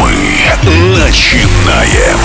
Мы начинаем.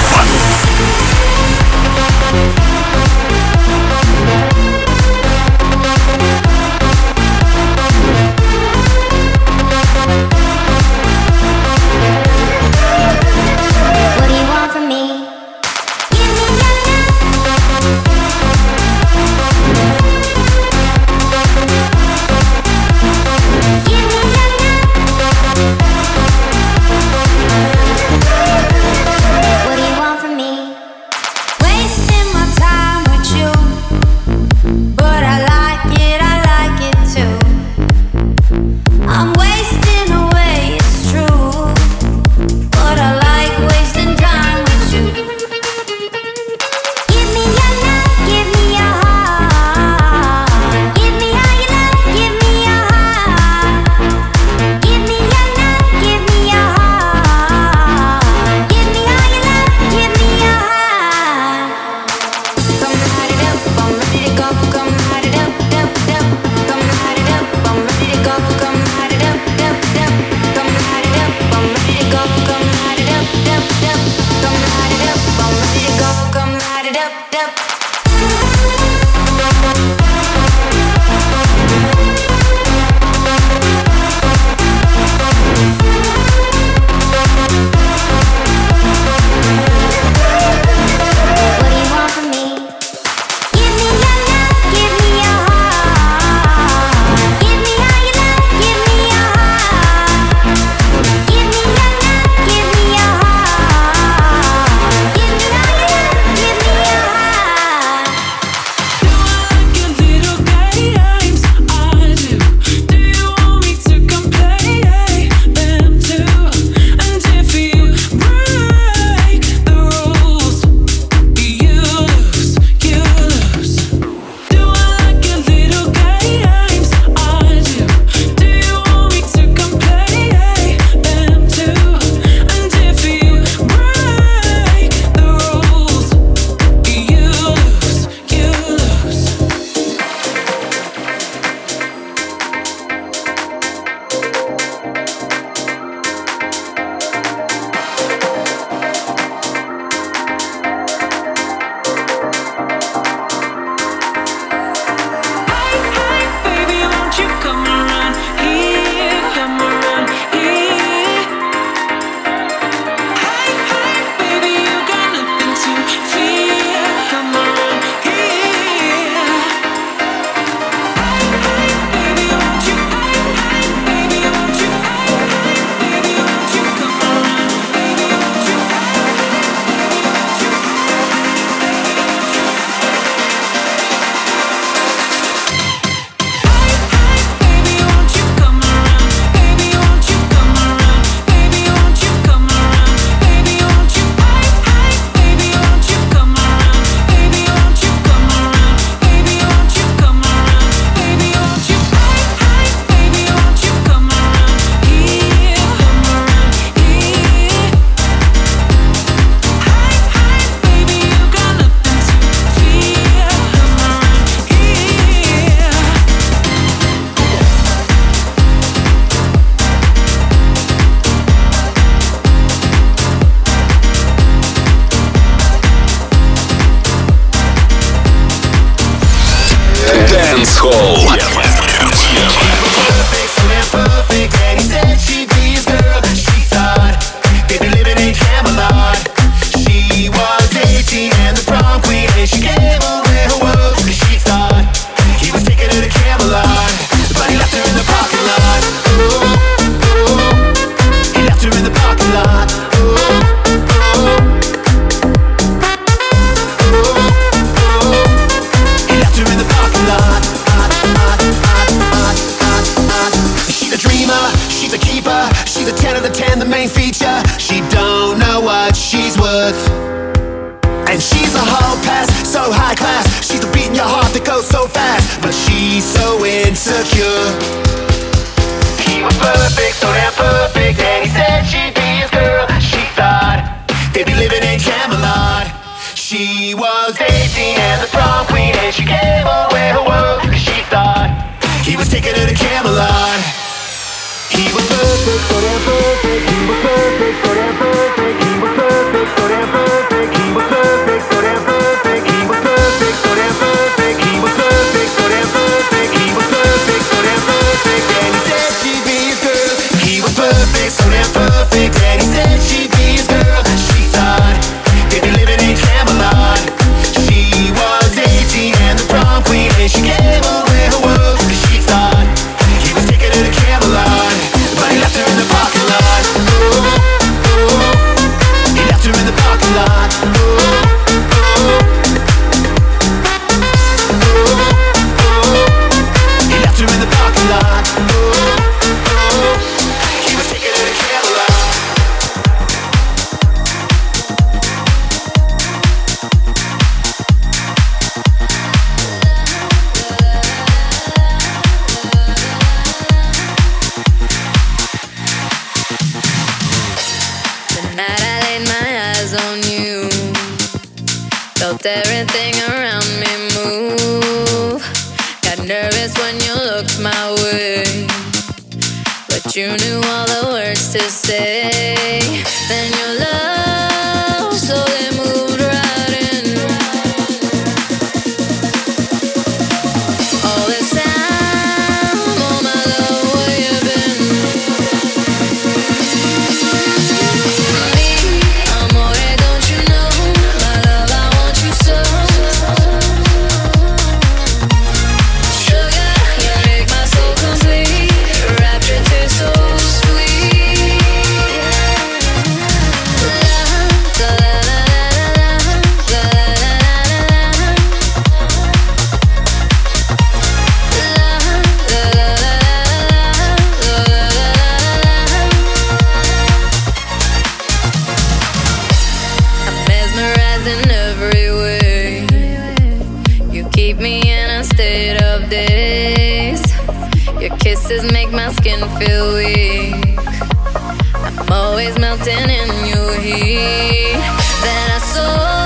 Always melting in your heat. Then I soar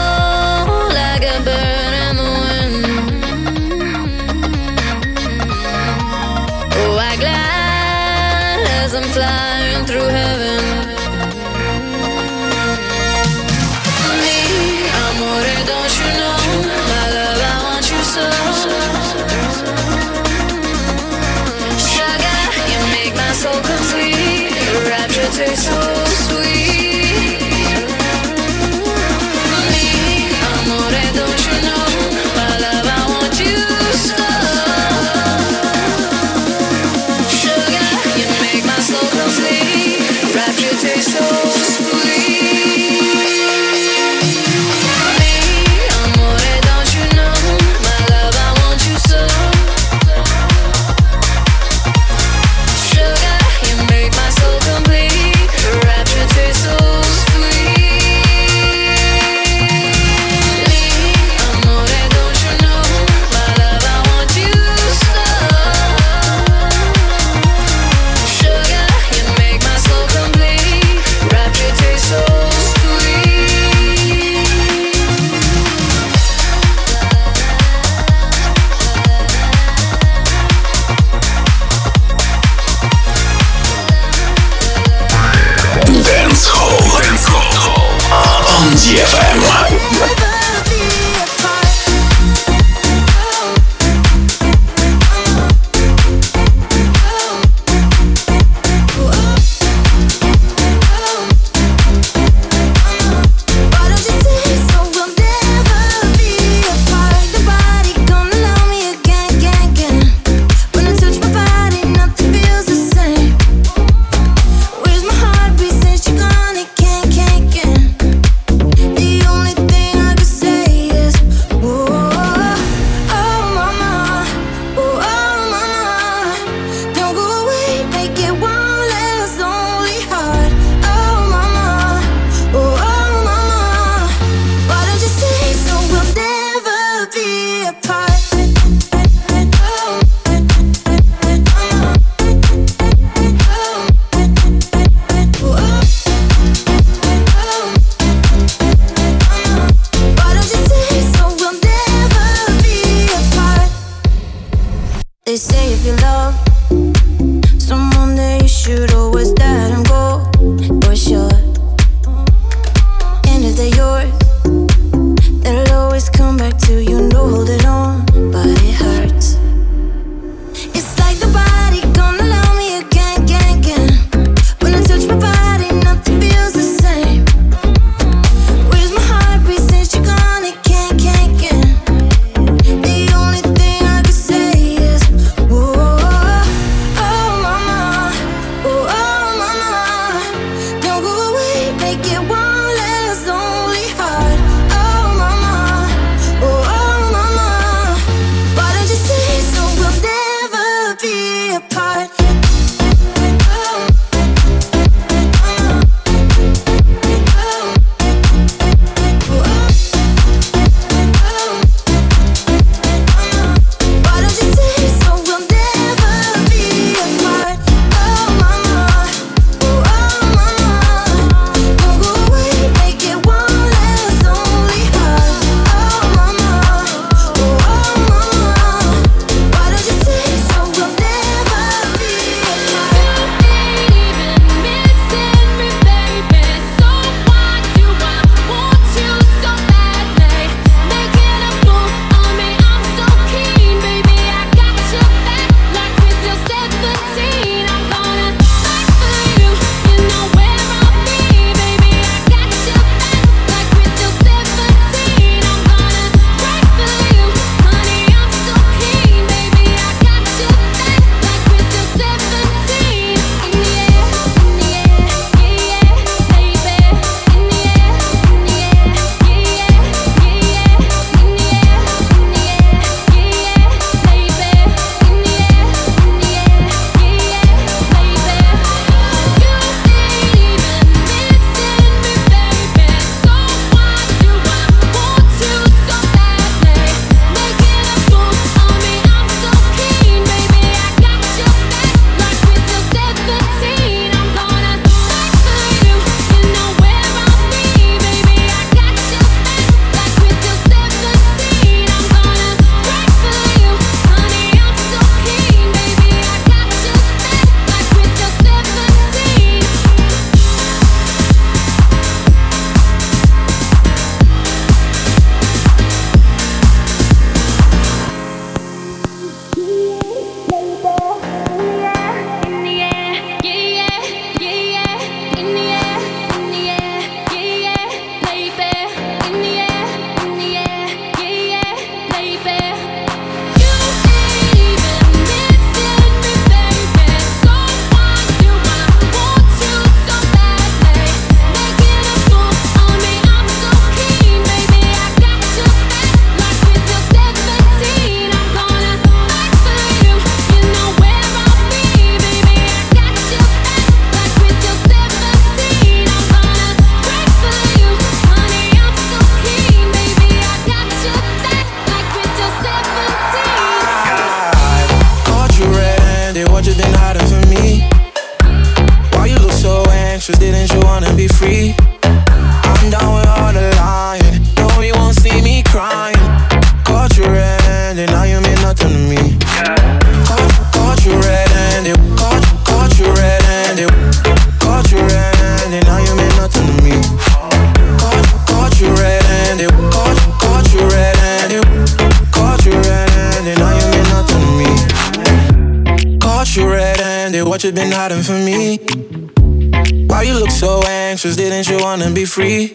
free?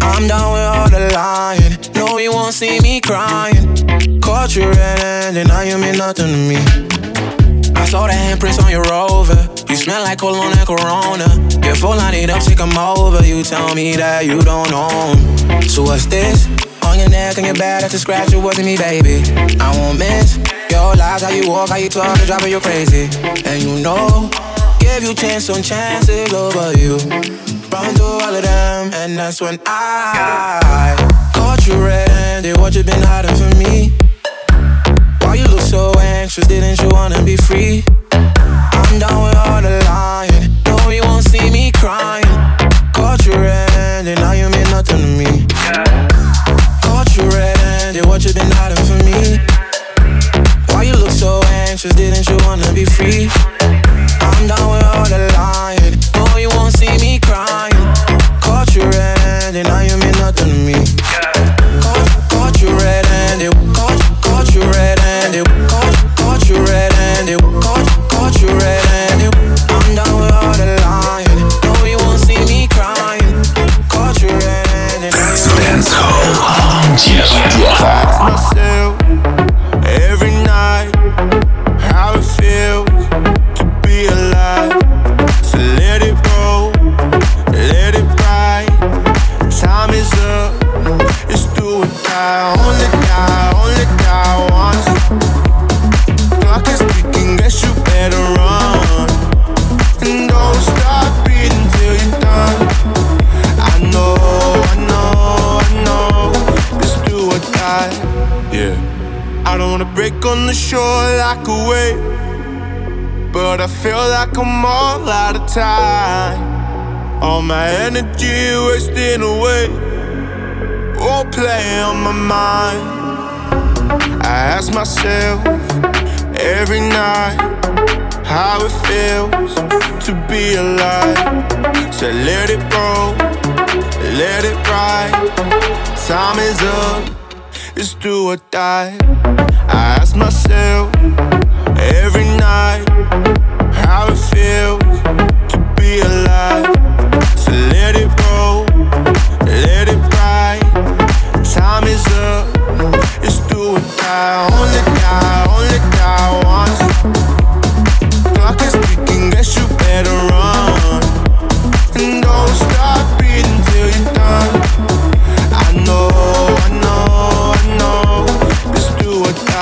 I'm down with all the lying. No, you won't see me crying. Caught you red-handed, now you mean nothing to me. I saw the handprints on your rover. You smell like cologne and Corona. You're full line it up, sick I'm over. You tell me that you don't know. So what's this? On your neck and your back, that's a scratch. It wasn't me, baby. I won't miss your lies, how you walk, how you talk, the drop of you crazy. And you know, give you chance on chances over you. Run through all of them, and that's when I caught you red-handed. What you been hiding from me? Why you look so anxious? Didn't you wanna be free? I'm down with all the lying. No, you won't see me crying. Caught you red-handed, now you mean nothing to me. Caught you red-handed, what you been hiding from me? Why you look so anxious? Didn't you wanna be free? Time. All my energy wasting away. All play on my mind. I ask myself every night how it feels to be alive. So let it roll, let it ride. Time is up, it's do or die. I ask myself every night how it feels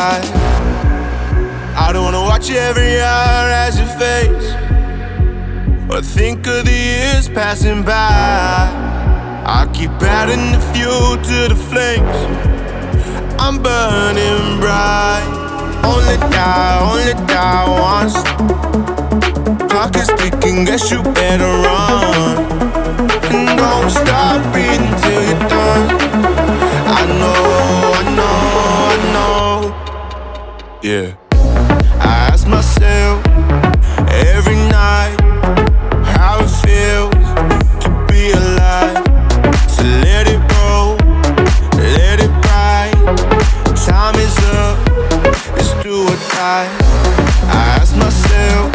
I don't wanna watch every hour as it fades. Or think of the years passing by. I keep adding the fuel to the flames. I'm burning bright. Only die, only die once. Clock is ticking, guess you better run. And don't stop breathing till you're done. I know, Yeah. I ask myself every night how it feels to be alive. So let it roll, let it ride. Time is up, it's do or die. I ask myself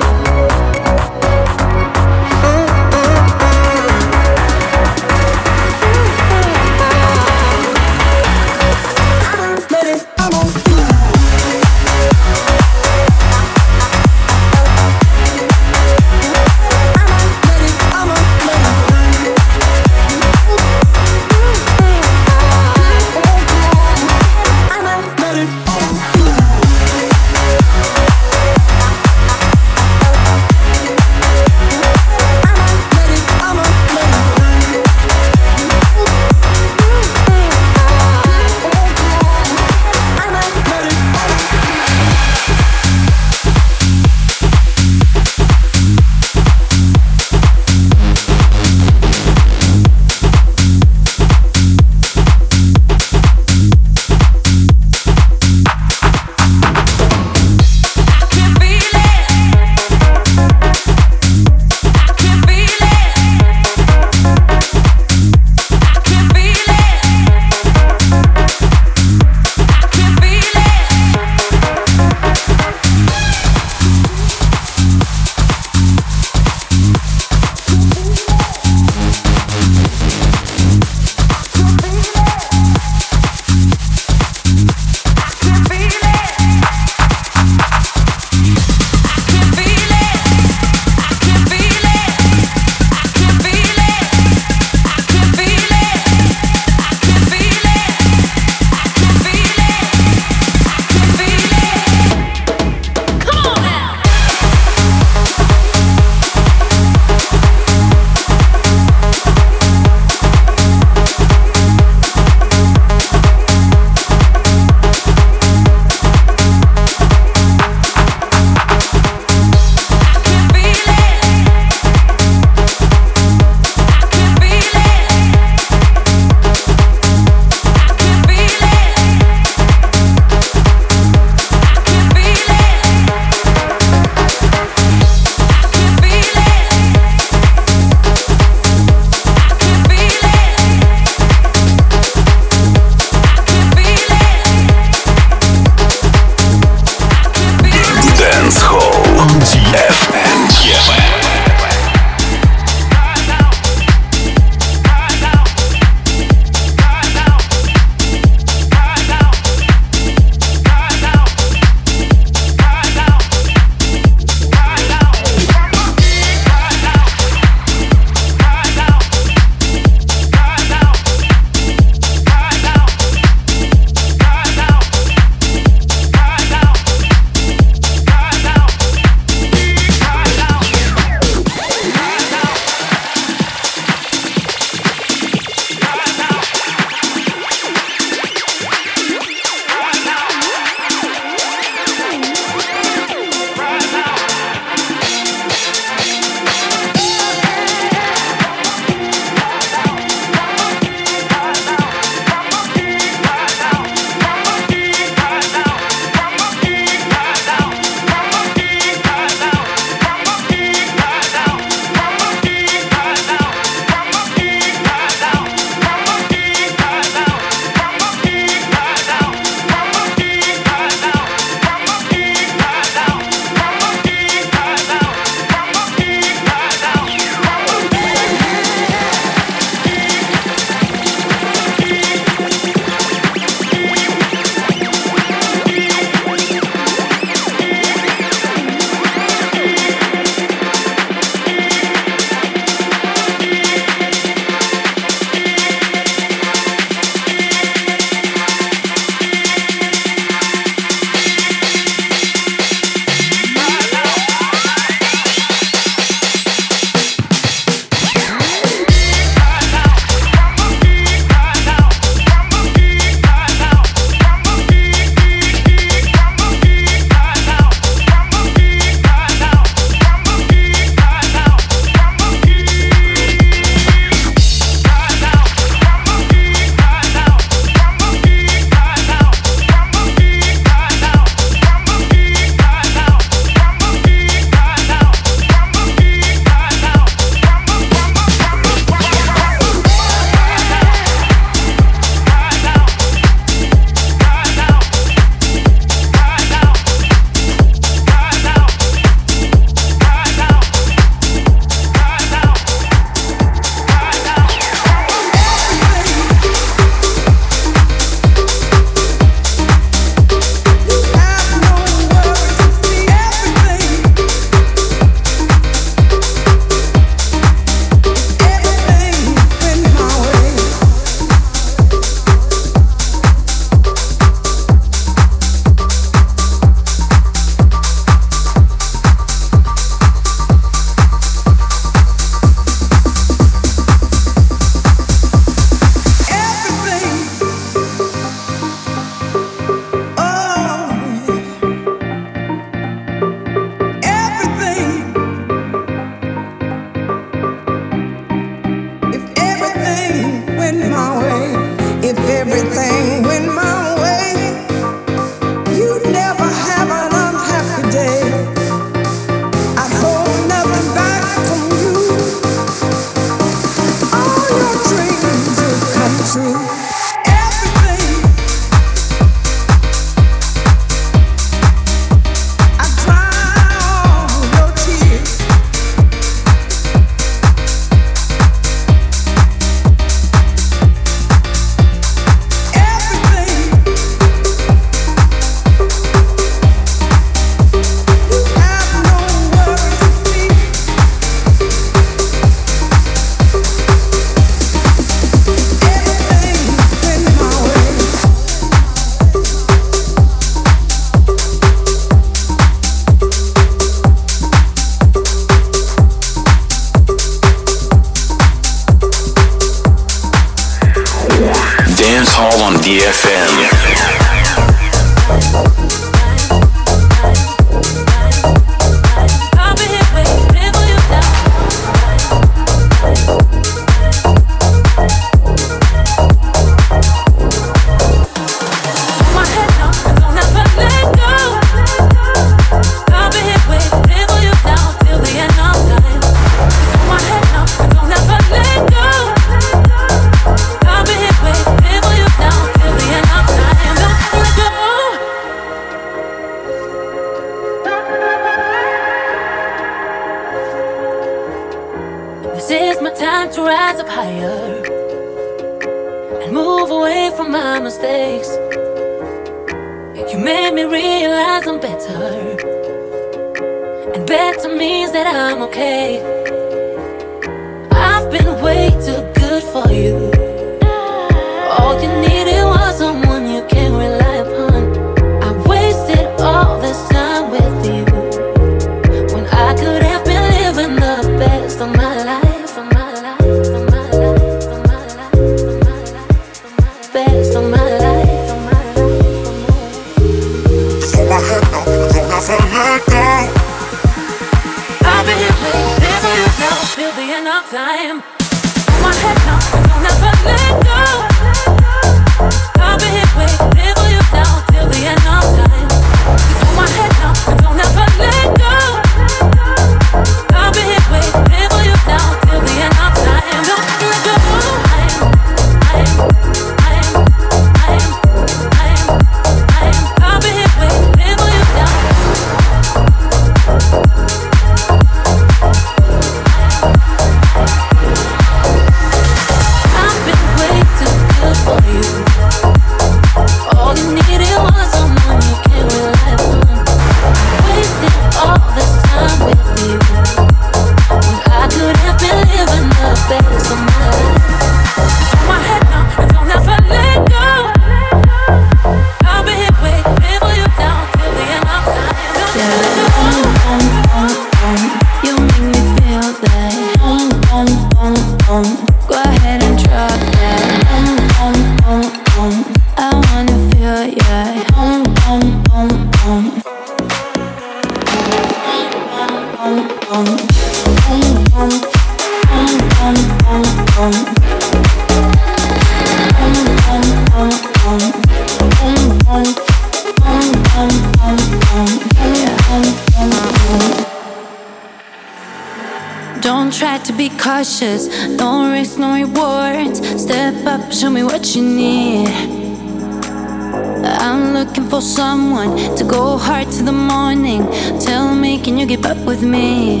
with me.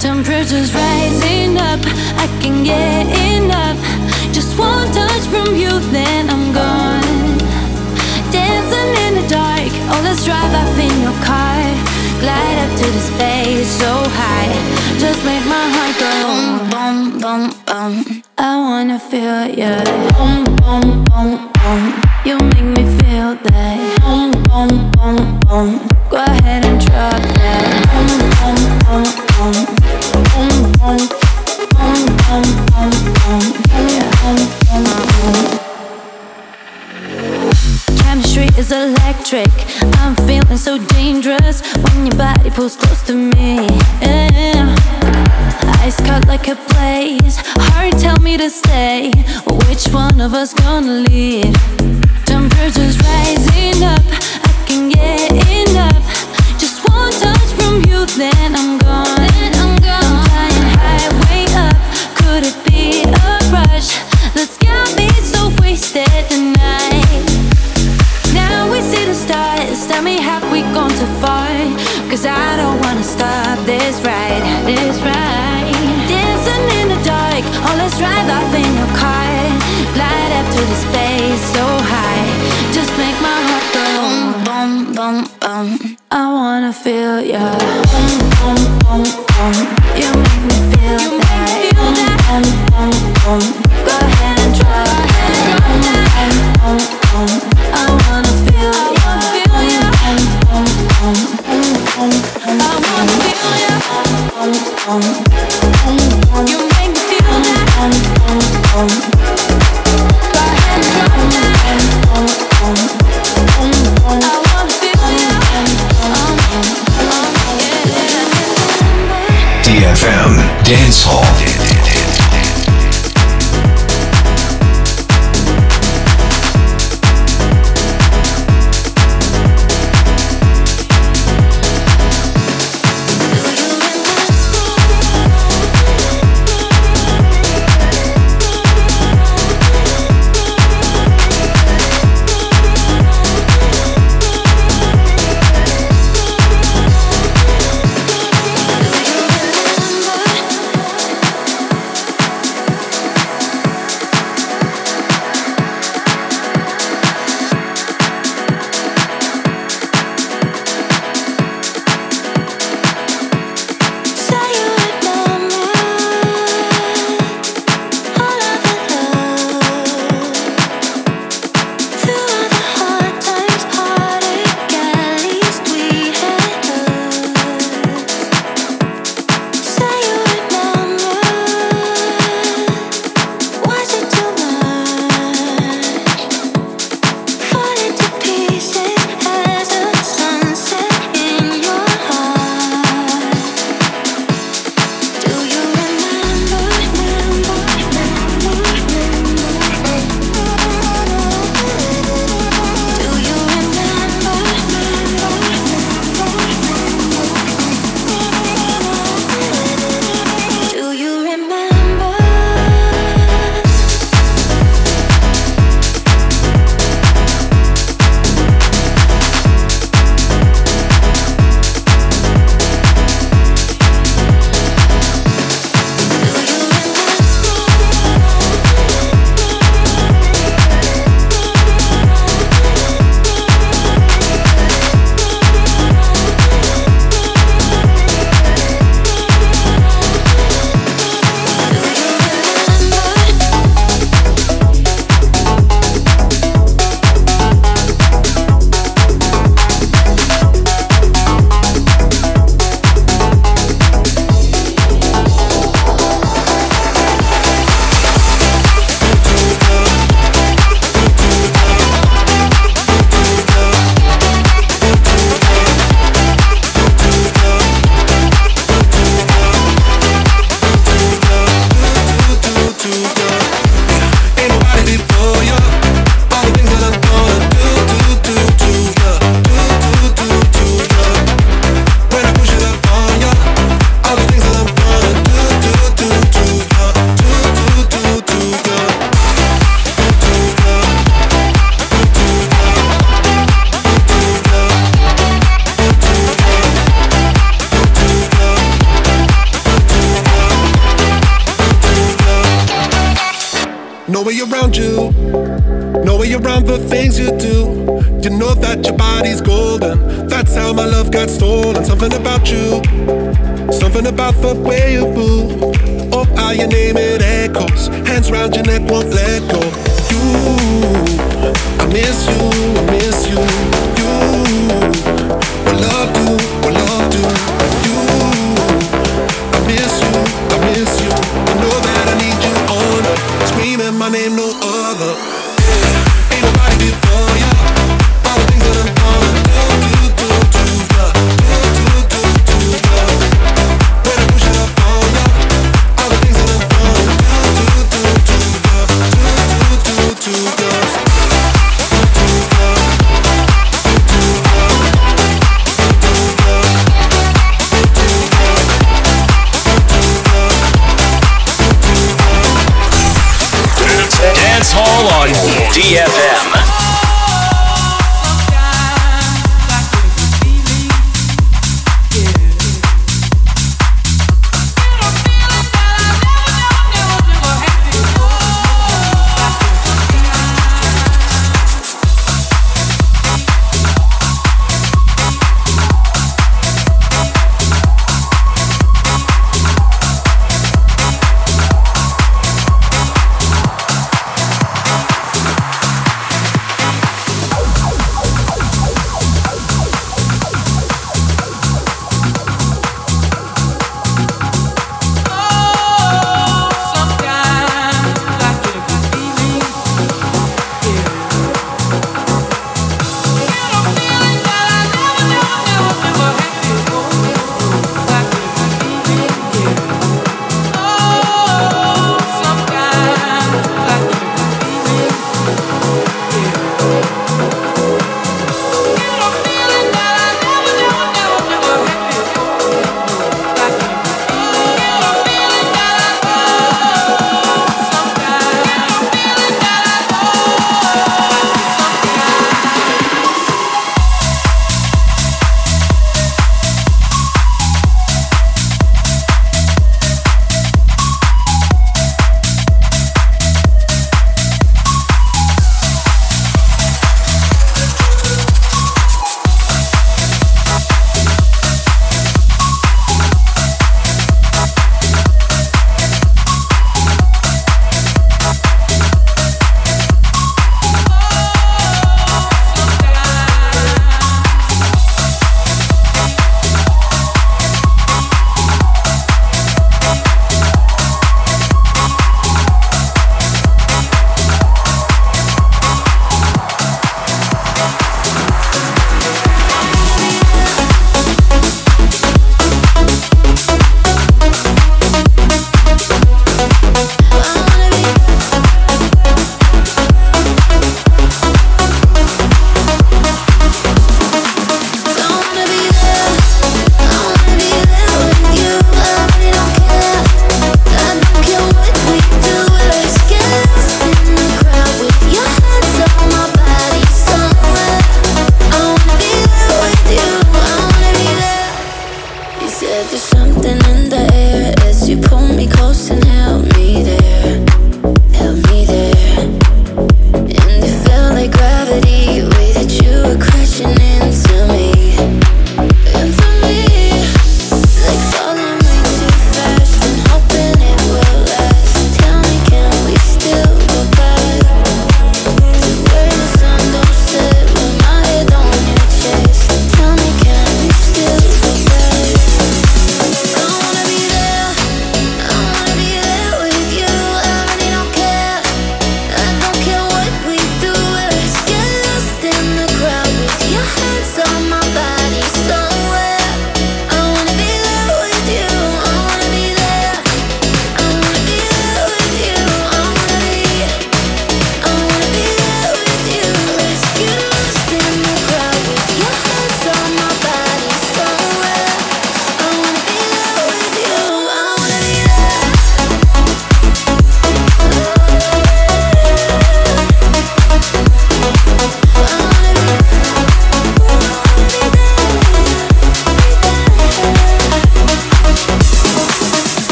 Temperatures rising up, I can get enough. Just one touch from you, then I'm gone. Dancing in the dark, oh let's drive off in your car. Glide up to the space so high, just make my heart go boom boom boom. boom. I wanna feel you, boom boom boom boom. You make me feel that boom boom boom boom. trick. I'm feeling so dangerous when your body pulls close to me.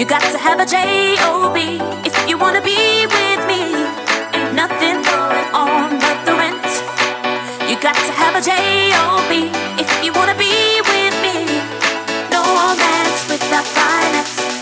You got to have a job if you wanna be with me. Ain't nothing going on but the rent. You got to have a job if you wanna be with me. No romance without finance.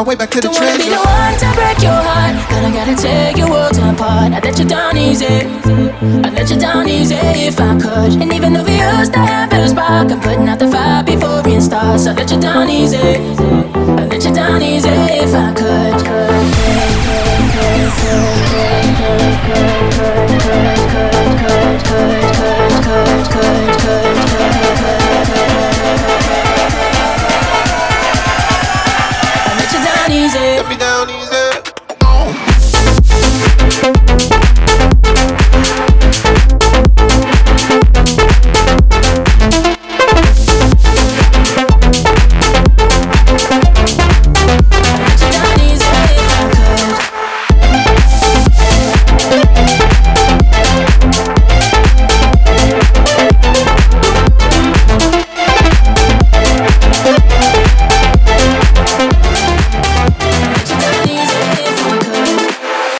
My way back to the Don't wanna be the one to break your heart, I gotta take your world apart. I let you down easy, I let you down easy if I could. And even though we used to have a spark, I'm putting out the fire before we start. So I let you down easy, I let you down easy if I could.